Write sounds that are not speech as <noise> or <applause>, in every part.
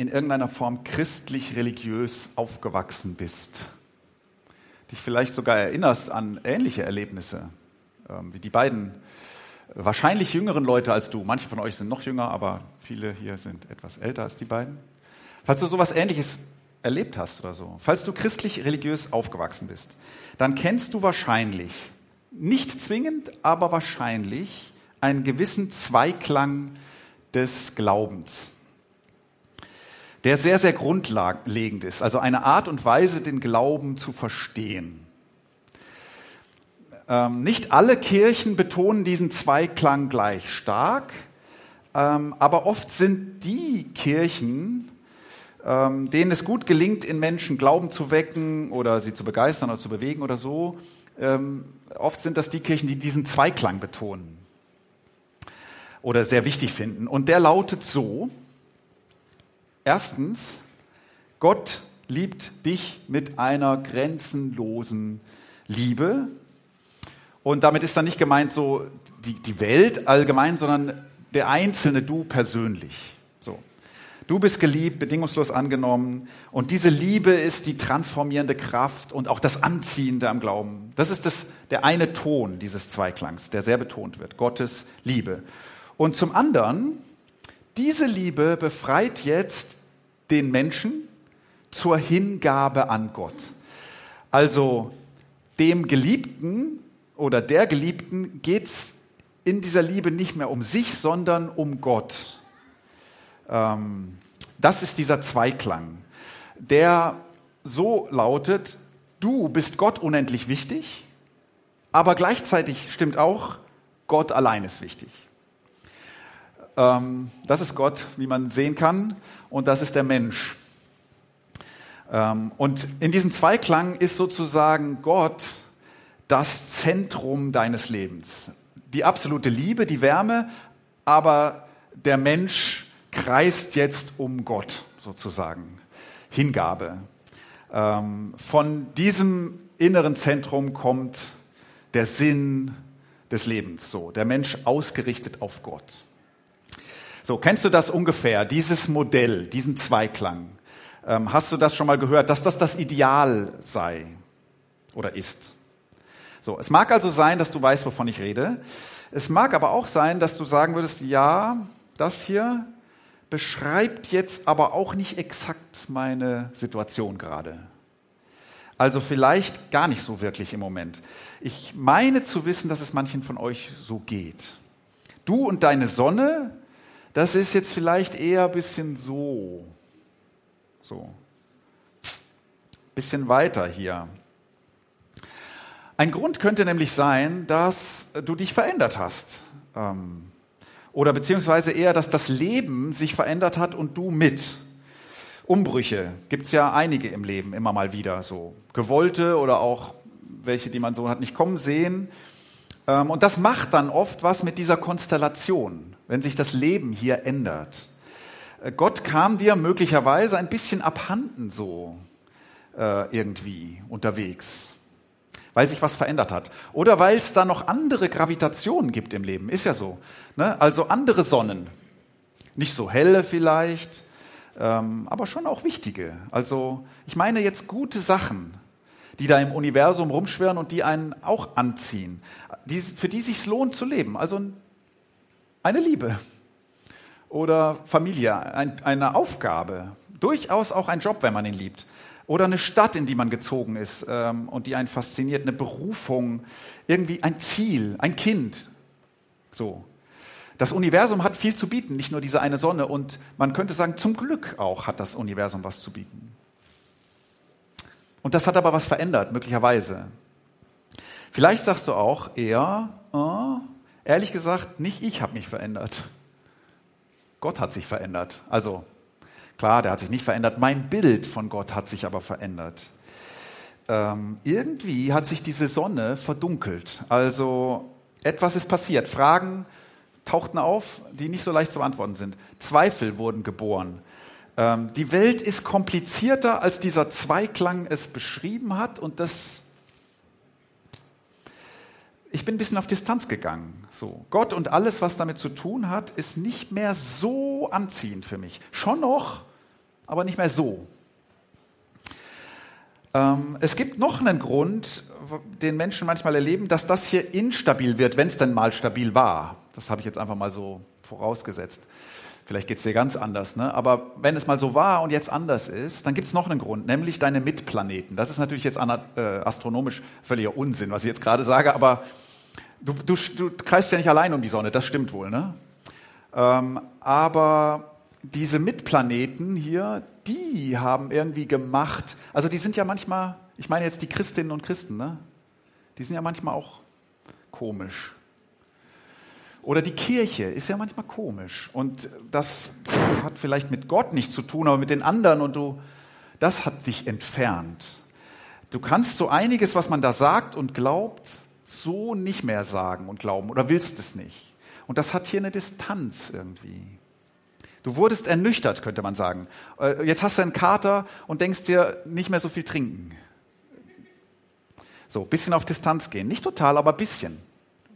in irgendeiner Form christlich-religiös aufgewachsen bist, dich vielleicht sogar erinnerst an ähnliche Erlebnisse, ähm, wie die beiden wahrscheinlich jüngeren Leute als du. Manche von euch sind noch jünger, aber viele hier sind etwas älter als die beiden. Falls du sowas Ähnliches erlebt hast oder so, falls du christlich-religiös aufgewachsen bist, dann kennst du wahrscheinlich, nicht zwingend, aber wahrscheinlich, einen gewissen Zweiklang des Glaubens der sehr, sehr grundlegend ist. Also eine Art und Weise, den Glauben zu verstehen. Ähm, nicht alle Kirchen betonen diesen Zweiklang gleich stark, ähm, aber oft sind die Kirchen, ähm, denen es gut gelingt, in Menschen Glauben zu wecken oder sie zu begeistern oder zu bewegen oder so, ähm, oft sind das die Kirchen, die diesen Zweiklang betonen oder sehr wichtig finden. Und der lautet so, Erstens, Gott liebt dich mit einer grenzenlosen Liebe. Und damit ist dann nicht gemeint so die, die Welt allgemein, sondern der einzelne du persönlich. So. Du bist geliebt, bedingungslos angenommen. Und diese Liebe ist die transformierende Kraft und auch das Anziehende am Glauben. Das ist das, der eine Ton dieses Zweiklangs, der sehr betont wird. Gottes Liebe. Und zum anderen diese Liebe befreit jetzt den Menschen zur Hingabe an Gott. Also dem Geliebten oder der Geliebten geht es in dieser Liebe nicht mehr um sich, sondern um Gott. Ähm, das ist dieser Zweiklang, der so lautet, du bist Gott unendlich wichtig, aber gleichzeitig stimmt auch, Gott allein ist wichtig. Ähm, das ist Gott, wie man sehen kann, und das ist der Mensch. Ähm, und in diesem Zweiklang ist sozusagen Gott das Zentrum deines Lebens. Die absolute Liebe, die Wärme, aber der Mensch kreist jetzt um Gott sozusagen. Hingabe. Ähm, von diesem inneren Zentrum kommt der Sinn des Lebens, so der Mensch ausgerichtet auf Gott. So, kennst du das ungefähr, dieses Modell, diesen Zweiklang? Ähm, hast du das schon mal gehört, dass das das Ideal sei oder ist? So, es mag also sein, dass du weißt, wovon ich rede. Es mag aber auch sein, dass du sagen würdest, ja, das hier beschreibt jetzt aber auch nicht exakt meine Situation gerade. Also vielleicht gar nicht so wirklich im Moment. Ich meine zu wissen, dass es manchen von euch so geht. Du und deine Sonne das ist jetzt vielleicht eher ein bisschen so. So. Bisschen weiter hier. Ein Grund könnte nämlich sein, dass du dich verändert hast. Ähm, oder beziehungsweise eher, dass das Leben sich verändert hat und du mit. Umbrüche gibt es ja einige im Leben immer mal wieder so. Gewollte oder auch welche, die man so hat nicht kommen sehen. Ähm, und das macht dann oft was mit dieser Konstellation wenn sich das Leben hier ändert. Äh, Gott kam dir möglicherweise ein bisschen abhanden so äh, irgendwie unterwegs, weil sich was verändert hat. Oder weil es da noch andere Gravitationen gibt im Leben, ist ja so. Ne? Also andere Sonnen, nicht so helle vielleicht, ähm, aber schon auch wichtige. Also ich meine jetzt gute Sachen, die da im Universum rumschwirren und die einen auch anziehen, die, für die sich lohnt zu leben. Also eine Liebe oder Familie, ein, eine Aufgabe, durchaus auch ein Job, wenn man ihn liebt. Oder eine Stadt, in die man gezogen ist ähm, und die einen fasziniert, eine Berufung, irgendwie ein Ziel, ein Kind. So. Das Universum hat viel zu bieten, nicht nur diese eine Sonne. Und man könnte sagen, zum Glück auch hat das Universum was zu bieten. Und das hat aber was verändert, möglicherweise. Vielleicht sagst du auch eher, oh, Ehrlich gesagt, nicht ich habe mich verändert. Gott hat sich verändert. Also Klar, der hat sich nicht verändert. Mein Bild von Gott hat sich aber verändert. Ähm, irgendwie hat sich diese Sonne verdunkelt. Also etwas ist passiert. Fragen tauchten auf, die nicht so leicht zu beantworten sind. Zweifel wurden geboren. Ähm, die Welt ist komplizierter, als dieser Zweiklang es beschrieben hat. Und das ich bin ein bisschen auf Distanz gegangen. So. Gott und alles, was damit zu tun hat, ist nicht mehr so anziehend für mich. Schon noch, aber nicht mehr so. Ähm, es gibt noch einen Grund, den Menschen manchmal erleben, dass das hier instabil wird, wenn es denn mal stabil war. Das habe ich jetzt einfach mal so vorausgesetzt. Vielleicht geht es dir ganz anders, ne? aber wenn es mal so war und jetzt anders ist, dann gibt es noch einen Grund, nämlich deine Mitplaneten. Das ist natürlich jetzt äh, astronomisch völliger Unsinn, was ich jetzt gerade sage, aber du, du, du kreist ja nicht allein um die Sonne, das stimmt wohl. Ne? Ähm, aber diese Mitplaneten hier, die haben irgendwie gemacht, also die sind ja manchmal, ich meine jetzt die Christinnen und Christen, ne? die sind ja manchmal auch komisch. Oder die Kirche ist ja manchmal komisch. Und das hat vielleicht mit Gott nichts zu tun, aber mit den anderen. Und du, das hat dich entfernt. Du kannst so einiges, was man da sagt und glaubt, so nicht mehr sagen und glauben oder willst es nicht. Und das hat hier eine Distanz irgendwie. Du wurdest ernüchtert, könnte man sagen. Äh, jetzt hast du einen Kater und denkst dir, nicht mehr so viel trinken. So, bisschen auf Distanz gehen. Nicht total, aber bisschen.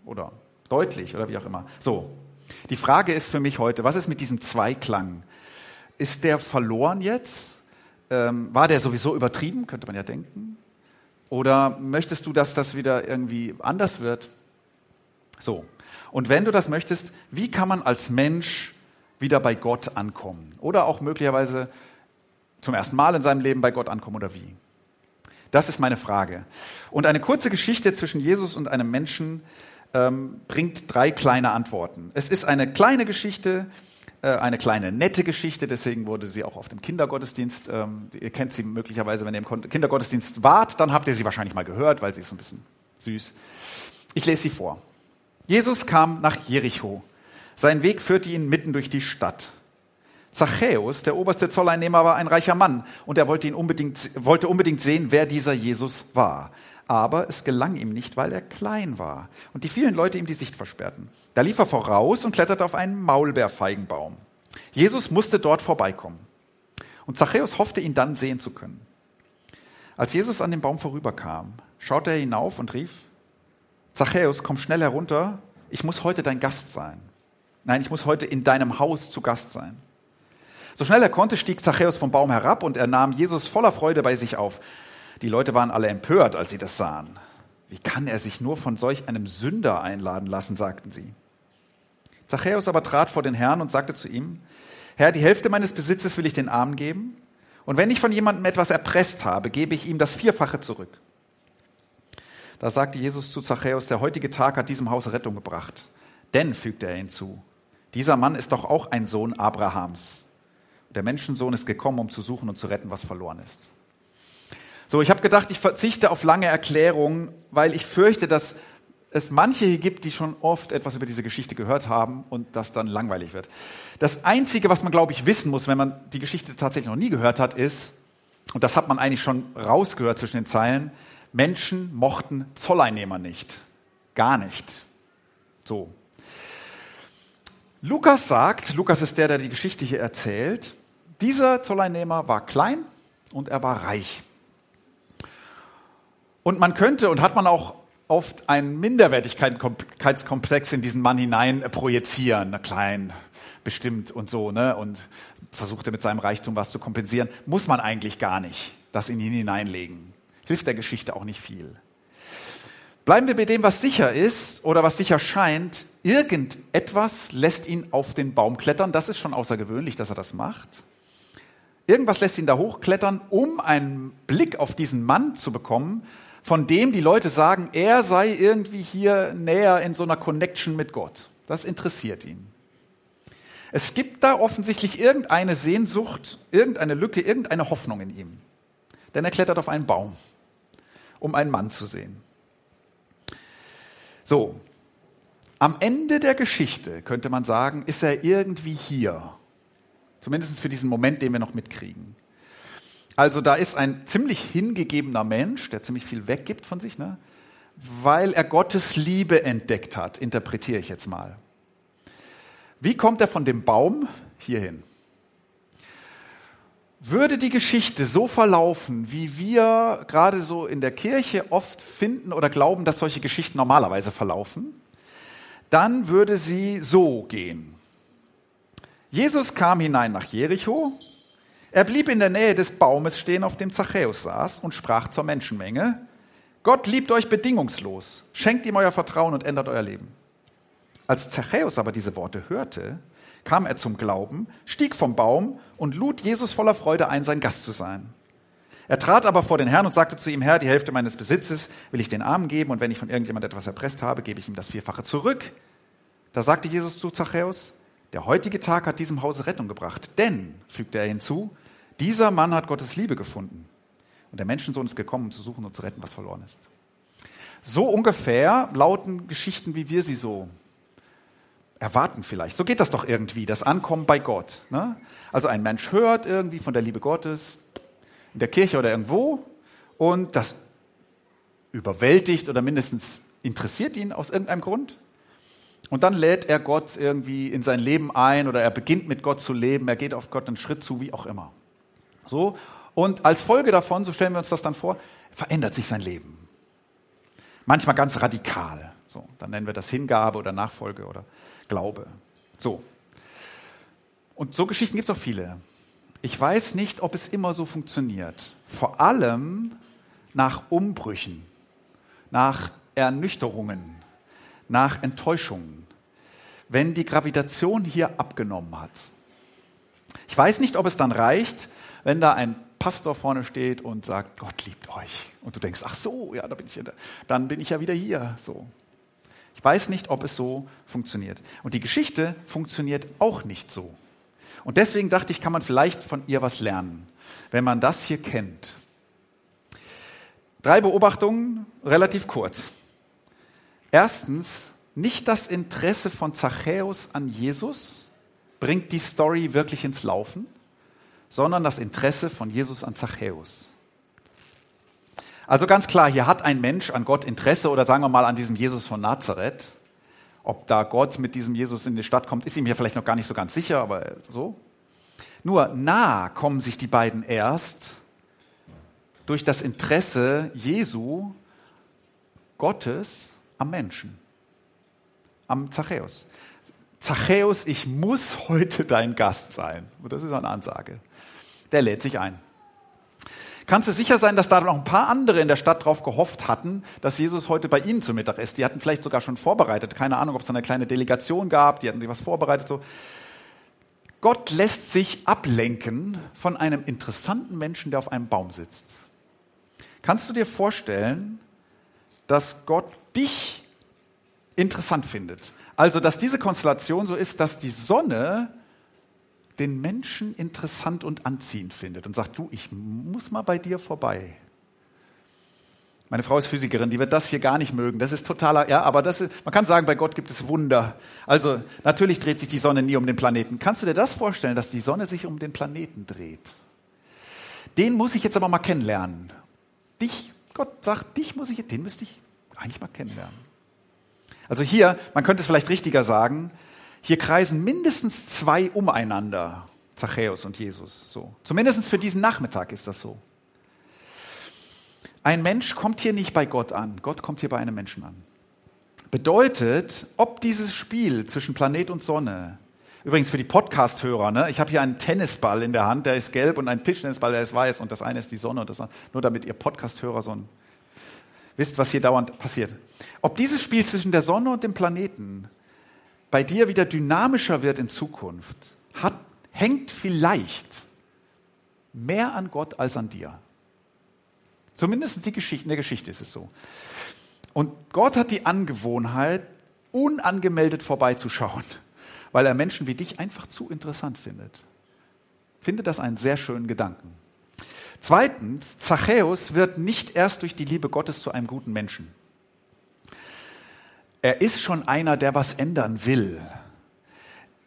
Oder deutlich oder wie auch immer. So, die Frage ist für mich heute, was ist mit diesem Zweiklang? Ist der verloren jetzt? Ähm, war der sowieso übertrieben, könnte man ja denken? Oder möchtest du, dass das wieder irgendwie anders wird? So. Und wenn du das möchtest, wie kann man als Mensch wieder bei Gott ankommen? Oder auch möglicherweise zum ersten Mal in seinem Leben bei Gott ankommen oder wie? Das ist meine Frage. Und eine kurze Geschichte zwischen Jesus und einem Menschen ähm, bringt drei kleine Antworten. Es ist eine kleine Geschichte, äh, eine kleine nette Geschichte, deswegen wurde sie auch auf dem Kindergottesdienst, ähm, ihr kennt sie möglicherweise, wenn ihr im Kindergottesdienst wart, dann habt ihr sie wahrscheinlich mal gehört, weil sie ist so ein bisschen süß. Ich lese sie vor. Jesus kam nach Jericho. Sein Weg führte ihn mitten durch die Stadt. Zachäus, der oberste Zolleinnehmer, war ein reicher Mann und er wollte, ihn unbedingt, wollte unbedingt sehen, wer dieser Jesus war aber es gelang ihm nicht, weil er klein war und die vielen Leute ihm die Sicht versperrten. Da lief er voraus und kletterte auf einen Maulbeerfeigenbaum. Jesus musste dort vorbeikommen. Und Zachäus hoffte, ihn dann sehen zu können. Als Jesus an dem Baum vorüberkam, schaute er hinauf und rief, Zachäus, komm schnell herunter, ich muss heute dein Gast sein. Nein, ich muss heute in deinem Haus zu Gast sein. So schnell er konnte, stieg Zachäus vom Baum herab und er nahm Jesus voller Freude bei sich auf. Die Leute waren alle empört, als sie das sahen. Wie kann er sich nur von solch einem Sünder einladen lassen, sagten sie. Zachäus aber trat vor den Herrn und sagte zu ihm, Herr, die Hälfte meines Besitzes will ich den Armen geben, und wenn ich von jemandem etwas erpresst habe, gebe ich ihm das Vierfache zurück. Da sagte Jesus zu Zachäus, der heutige Tag hat diesem Haus Rettung gebracht. Denn, fügte er hinzu, dieser Mann ist doch auch ein Sohn Abrahams. Der Menschensohn ist gekommen, um zu suchen und zu retten, was verloren ist. So, ich habe gedacht, ich verzichte auf lange Erklärungen, weil ich fürchte, dass es manche hier gibt, die schon oft etwas über diese Geschichte gehört haben und das dann langweilig wird. Das Einzige, was man, glaube ich, wissen muss, wenn man die Geschichte tatsächlich noch nie gehört hat, ist, und das hat man eigentlich schon rausgehört zwischen den Zeilen, Menschen mochten Zolleinnehmer nicht. Gar nicht. So. Lukas sagt, Lukas ist der, der die Geschichte hier erzählt, dieser Zolleinnehmer war klein und er war reich. Und man könnte und hat man auch oft einen Minderwertigkeitskomplex in diesen Mann hinein projizieren, klein, bestimmt und so, ne, und versuchte mit seinem Reichtum was zu kompensieren. Muss man eigentlich gar nicht das in ihn hineinlegen. Hilft der Geschichte auch nicht viel. Bleiben wir bei dem, was sicher ist oder was sicher scheint. Irgendetwas lässt ihn auf den Baum klettern. Das ist schon außergewöhnlich, dass er das macht. Irgendwas lässt ihn da hochklettern, um einen Blick auf diesen Mann zu bekommen, von dem die Leute sagen, er sei irgendwie hier näher in so einer Connection mit Gott. Das interessiert ihn. Es gibt da offensichtlich irgendeine Sehnsucht, irgendeine Lücke, irgendeine Hoffnung in ihm. Denn er klettert auf einen Baum, um einen Mann zu sehen. So, am Ende der Geschichte könnte man sagen, ist er irgendwie hier. Zumindest für diesen Moment, den wir noch mitkriegen. Also da ist ein ziemlich hingegebener Mensch, der ziemlich viel weggibt von sich, ne? weil er Gottes Liebe entdeckt hat, interpretiere ich jetzt mal. Wie kommt er von dem Baum hierhin? Würde die Geschichte so verlaufen, wie wir gerade so in der Kirche oft finden oder glauben, dass solche Geschichten normalerweise verlaufen, dann würde sie so gehen. Jesus kam hinein nach Jericho, er blieb in der Nähe des Baumes stehen, auf dem Zachäus saß, und sprach zur Menschenmenge, Gott liebt euch bedingungslos, schenkt ihm euer Vertrauen und ändert euer Leben. Als Zachäus aber diese Worte hörte, kam er zum Glauben, stieg vom Baum und lud Jesus voller Freude ein, sein Gast zu sein. Er trat aber vor den Herrn und sagte zu ihm, Herr, die Hälfte meines Besitzes will ich den Armen geben und wenn ich von irgendjemand etwas erpresst habe, gebe ich ihm das Vierfache zurück. Da sagte Jesus zu Zachäus, der heutige Tag hat diesem Hause Rettung gebracht, denn, fügte er hinzu, dieser Mann hat Gottes Liebe gefunden. Und der Menschensohn ist gekommen, um zu suchen und zu retten, was verloren ist. So ungefähr lauten Geschichten, wie wir sie so erwarten vielleicht. So geht das doch irgendwie, das Ankommen bei Gott. Ne? Also ein Mensch hört irgendwie von der Liebe Gottes in der Kirche oder irgendwo und das überwältigt oder mindestens interessiert ihn aus irgendeinem Grund. Und dann lädt er Gott irgendwie in sein Leben ein oder er beginnt mit Gott zu leben, er geht auf Gott einen Schritt zu, wie auch immer. So. Und als Folge davon, so stellen wir uns das dann vor, verändert sich sein Leben. Manchmal ganz radikal. So, dann nennen wir das Hingabe oder Nachfolge oder Glaube. So. Und so Geschichten gibt es auch viele. Ich weiß nicht, ob es immer so funktioniert. Vor allem nach Umbrüchen, nach Ernüchterungen, nach Enttäuschungen, wenn die Gravitation hier abgenommen hat. Ich weiß nicht, ob es dann reicht, wenn da ein Pastor vorne steht und sagt, Gott liebt euch. Und du denkst, ach so, ja, da bin ich ja, dann bin ich ja wieder hier. So. Ich weiß nicht, ob es so funktioniert. Und die Geschichte funktioniert auch nicht so. Und deswegen dachte ich, kann man vielleicht von ihr was lernen, wenn man das hier kennt. Drei Beobachtungen, relativ kurz. Erstens, nicht das Interesse von Zachäus an Jesus bringt die Story wirklich ins Laufen, sondern das Interesse von Jesus an Zachäus. Also ganz klar, hier hat ein Mensch an Gott Interesse oder sagen wir mal an diesem Jesus von Nazareth. Ob da Gott mit diesem Jesus in die Stadt kommt, ist ihm hier vielleicht noch gar nicht so ganz sicher, aber so. Nur nah kommen sich die beiden erst durch das Interesse Jesu, Gottes am Menschen, am Zachäus. Zachäus, ich muss heute dein Gast sein. Und das ist eine Ansage. Der lädt sich ein kannst du sicher sein, dass da noch ein paar andere in der Stadt darauf gehofft hatten, dass Jesus heute bei ihnen zu Mittag ist. Die hatten vielleicht sogar schon vorbereitet. Keine Ahnung, ob es eine kleine Delegation gab, die hatten sich was vorbereitet. So. Gott lässt sich ablenken von einem interessanten Menschen, der auf einem Baum sitzt. Kannst du dir vorstellen, dass Gott dich interessant findet? Also, dass diese Konstellation so ist, dass die Sonne den Menschen interessant und anziehend findet und sagt, du, ich muss mal bei dir vorbei. Meine Frau ist Physikerin, die wird das hier gar nicht mögen. Das ist totaler, ja, aber das ist, man kann sagen, bei Gott gibt es Wunder. Also, natürlich dreht sich die Sonne nie um den Planeten. Kannst du dir das vorstellen, dass die Sonne sich um den Planeten dreht? Den muss ich jetzt aber mal kennenlernen. Dich, Gott sagt, dich muss ich, den müsste ich eigentlich mal kennenlernen. Also hier, man könnte es vielleicht richtiger sagen, hier kreisen mindestens zwei umeinander, Zachäus und Jesus. So. Zumindest für diesen Nachmittag ist das so. Ein Mensch kommt hier nicht bei Gott an, Gott kommt hier bei einem Menschen an. Bedeutet, ob dieses Spiel zwischen Planet und Sonne, übrigens für die Podcast-Hörer, ne, ich habe hier einen Tennisball in der Hand, der ist gelb und einen Tischtennisball, der ist weiß und das eine ist die Sonne und das andere, nur damit ihr Podcast-Hörer so ein, wisst, was hier dauernd passiert. Ob dieses Spiel zwischen der Sonne und dem Planeten bei dir wieder dynamischer wird in Zukunft, hat, hängt vielleicht mehr an Gott als an dir. Zumindest in der Geschichte ist es so. Und Gott hat die Angewohnheit, unangemeldet vorbeizuschauen, weil er Menschen wie dich einfach zu interessant findet. Finde das einen sehr schönen Gedanken. Zweitens, Zachäus wird nicht erst durch die Liebe Gottes zu einem guten Menschen er ist schon einer, der was ändern will.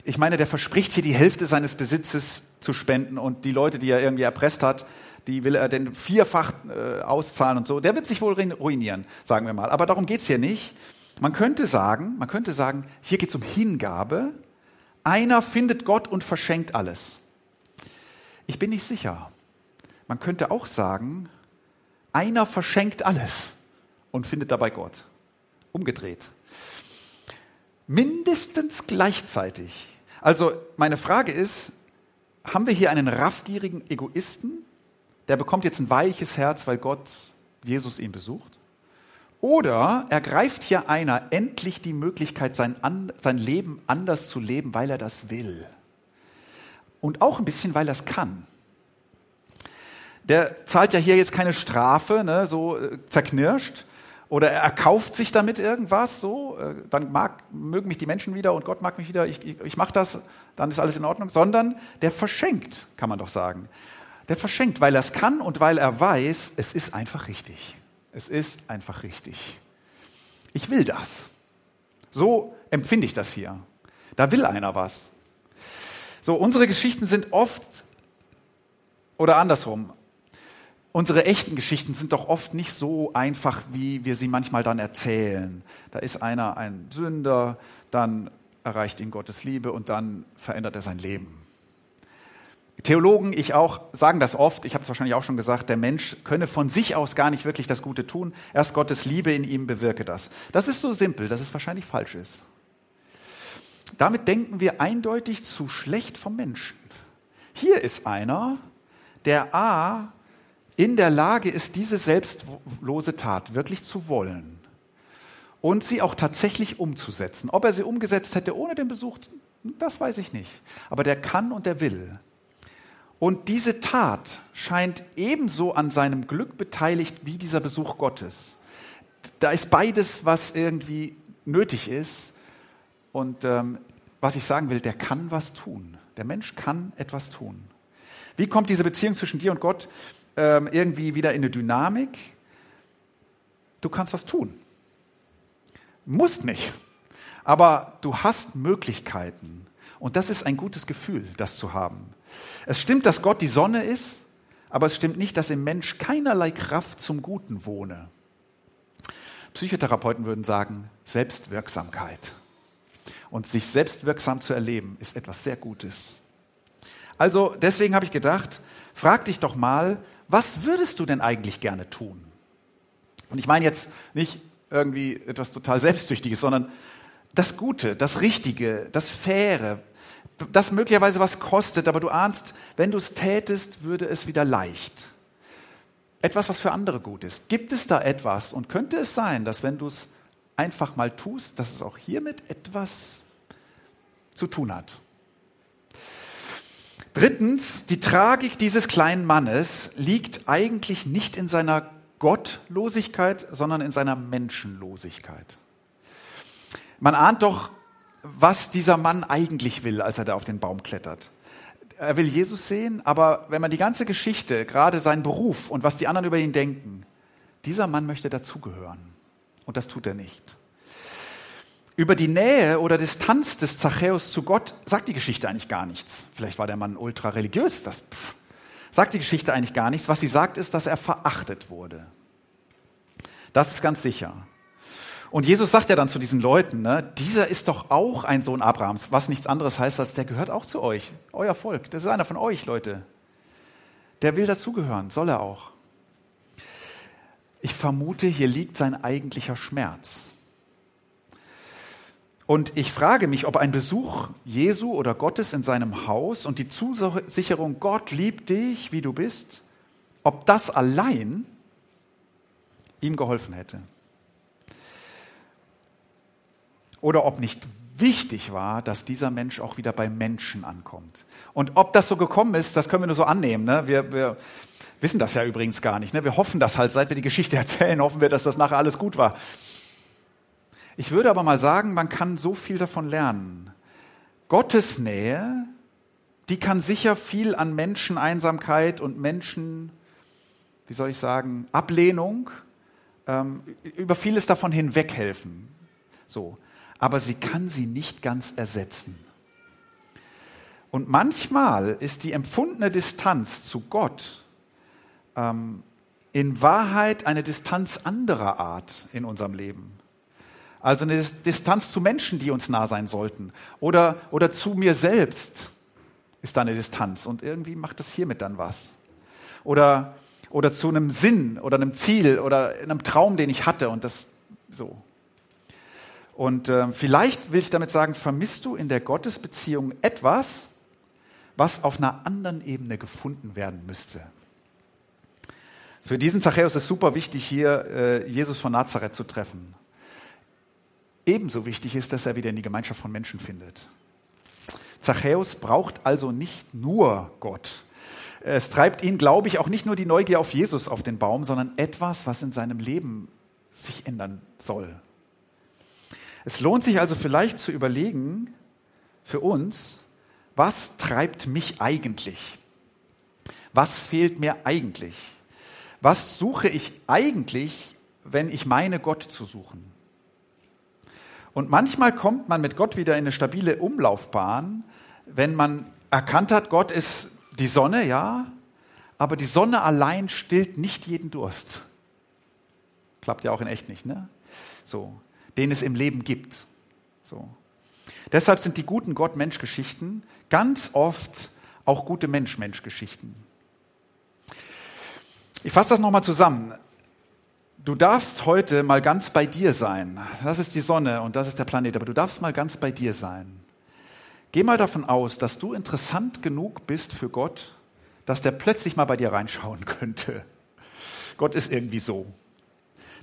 Ich meine, der verspricht hier die Hälfte seines Besitzes zu spenden und die Leute, die er irgendwie erpresst hat, die will er denn vierfach äh, auszahlen und so. Der wird sich wohl ruinieren, sagen wir mal. Aber darum geht's hier nicht. Man könnte sagen, man könnte sagen, hier geht's um Hingabe. Einer findet Gott und verschenkt alles. Ich bin nicht sicher. Man könnte auch sagen, einer verschenkt alles und findet dabei Gott. Umgedreht. Mindestens gleichzeitig. Also meine Frage ist, haben wir hier einen raffgierigen Egoisten, der bekommt jetzt ein weiches Herz, weil Gott Jesus ihn besucht? Oder ergreift hier einer endlich die Möglichkeit, sein, sein Leben anders zu leben, weil er das will? Und auch ein bisschen, weil er es kann. Der zahlt ja hier jetzt keine Strafe, ne, so äh, zerknirscht, oder er erkauft sich damit irgendwas, so, äh, dann mag, mögen mich die Menschen wieder und Gott mag mich wieder, ich, ich, ich mache das, dann ist alles in Ordnung, sondern der verschenkt, kann man doch sagen. Der verschenkt, weil er es kann und weil er weiß, es ist einfach richtig. Es ist einfach richtig. Ich will das. So empfinde ich das hier. Da will einer was. So, unsere Geschichten sind oft oder andersrum. Unsere echten Geschichten sind doch oft nicht so einfach, wie wir sie manchmal dann erzählen. Da ist einer ein Sünder, dann erreicht ihn Gottes Liebe und dann verändert er sein Leben. Theologen, ich auch, sagen das oft, ich habe es wahrscheinlich auch schon gesagt, der Mensch könne von sich aus gar nicht wirklich das Gute tun, erst Gottes Liebe in ihm bewirke das. Das ist so simpel, dass es wahrscheinlich falsch ist. Damit denken wir eindeutig zu schlecht vom Menschen. Hier ist einer, der A in der Lage ist, diese selbstlose Tat wirklich zu wollen und sie auch tatsächlich umzusetzen. Ob er sie umgesetzt hätte ohne den Besuch, das weiß ich nicht. Aber der kann und der will. Und diese Tat scheint ebenso an seinem Glück beteiligt wie dieser Besuch Gottes. Da ist beides, was irgendwie nötig ist. Und ähm, was ich sagen will, der kann was tun. Der Mensch kann etwas tun. Wie kommt diese Beziehung zwischen dir und Gott ähm, irgendwie wieder in eine Dynamik. Du kannst was tun. Musst nicht. Aber du hast Möglichkeiten. Und das ist ein gutes Gefühl, das zu haben. Es stimmt, dass Gott die Sonne ist, aber es stimmt nicht, dass im Mensch keinerlei Kraft zum Guten wohne. Psychotherapeuten würden sagen, Selbstwirksamkeit. Und sich selbstwirksam zu erleben, ist etwas sehr Gutes. Also deswegen habe ich gedacht, frag dich doch mal, was würdest du denn eigentlich gerne tun? Und ich meine jetzt nicht irgendwie etwas total Selbstsüchtiges, sondern das Gute, das Richtige, das Faire, das möglicherweise was kostet, aber du ahnst, wenn du es tätest, würde es wieder leicht. Etwas, was für andere gut ist. Gibt es da etwas und könnte es sein, dass wenn du es einfach mal tust, dass es auch hiermit etwas zu tun hat? Drittens, die Tragik dieses kleinen Mannes liegt eigentlich nicht in seiner Gottlosigkeit, sondern in seiner Menschenlosigkeit. Man ahnt doch, was dieser Mann eigentlich will, als er da auf den Baum klettert. Er will Jesus sehen, aber wenn man die ganze Geschichte, gerade seinen Beruf und was die anderen über ihn denken, dieser Mann möchte dazugehören. Und das tut er nicht. Über die Nähe oder Distanz des Zachäus zu Gott sagt die Geschichte eigentlich gar nichts. Vielleicht war der Mann ultra religiös, das pff, sagt die Geschichte eigentlich gar nichts. Was sie sagt, ist, dass er verachtet wurde. Das ist ganz sicher. Und Jesus sagt ja dann zu diesen Leuten, ne, dieser ist doch auch ein Sohn Abrahams, was nichts anderes heißt, als der gehört auch zu euch, euer Volk. Das ist einer von euch, Leute. Der will dazugehören, soll er auch. Ich vermute, hier liegt sein eigentlicher Schmerz. Und ich frage mich, ob ein Besuch Jesu oder Gottes in seinem Haus und die Zusicherung, Gott liebt dich, wie du bist, ob das allein ihm geholfen hätte. Oder ob nicht wichtig war, dass dieser Mensch auch wieder bei Menschen ankommt. Und ob das so gekommen ist, das können wir nur so annehmen. Ne? Wir, wir wissen das ja übrigens gar nicht. Ne? Wir hoffen das halt, seit wir die Geschichte <laughs> erzählen, hoffen wir, dass das nachher alles gut war. Ich würde aber mal sagen, man kann so viel davon lernen. Gottes Nähe, die kann sicher viel an Menscheneinsamkeit und Menschen, wie soll ich sagen, Ablehnung, ähm, über vieles davon hinweghelfen. So. Aber sie kann sie nicht ganz ersetzen. Und manchmal ist die empfundene Distanz zu Gott ähm, in Wahrheit eine Distanz anderer Art in unserem Leben. Also eine Distanz zu Menschen, die uns nah sein sollten. Oder, oder zu mir selbst ist da eine Distanz. Und irgendwie macht das hiermit dann was. Oder, oder zu einem Sinn oder einem Ziel oder einem Traum, den ich hatte. Und das so. Und äh, vielleicht will ich damit sagen, vermisst du in der Gottesbeziehung etwas, was auf einer anderen Ebene gefunden werden müsste. Für diesen Zachäus ist super wichtig, hier äh, Jesus von Nazareth zu treffen. Ebenso wichtig ist, dass er wieder in die Gemeinschaft von Menschen findet. Zachäus braucht also nicht nur Gott. Es treibt ihn, glaube ich, auch nicht nur die Neugier auf Jesus auf den Baum, sondern etwas, was in seinem Leben sich ändern soll. Es lohnt sich also vielleicht zu überlegen für uns, was treibt mich eigentlich? Was fehlt mir eigentlich? Was suche ich eigentlich, wenn ich meine, Gott zu suchen? Und manchmal kommt man mit Gott wieder in eine stabile Umlaufbahn, wenn man erkannt hat, Gott ist die Sonne, ja, aber die Sonne allein stillt nicht jeden Durst. Klappt ja auch in echt nicht, ne? So den es im Leben gibt. So. Deshalb sind die guten Gott-Mensch-Geschichten ganz oft auch gute Mensch-Mensch-Geschichten. Ich fasse das nochmal zusammen. Du darfst heute mal ganz bei dir sein. Das ist die Sonne und das ist der Planet, aber du darfst mal ganz bei dir sein. Geh mal davon aus, dass du interessant genug bist für Gott, dass der plötzlich mal bei dir reinschauen <laughs> könnte. Gott ist irgendwie so.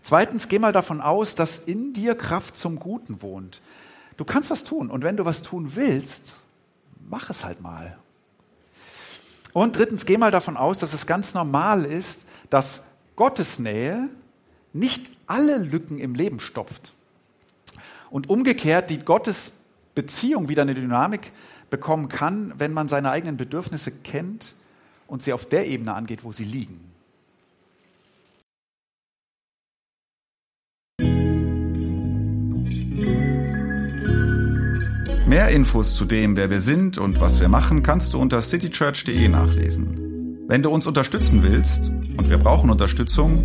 Zweitens, geh mal davon aus, dass in dir Kraft zum Guten wohnt. Du kannst was tun und wenn du was tun willst, mach es halt mal. Und drittens, geh mal davon aus, dass es ganz normal ist, dass Gottes Nähe nicht alle Lücken im Leben stopft. Und umgekehrt, die Gottes Beziehung wieder eine Dynamik bekommen kann, wenn man seine eigenen Bedürfnisse kennt und sie auf der Ebene angeht, wo sie liegen. Mehr Infos zu dem, wer wir sind und was wir machen, kannst du unter citychurch.de nachlesen. Wenn du uns unterstützen willst, und wir brauchen Unterstützung,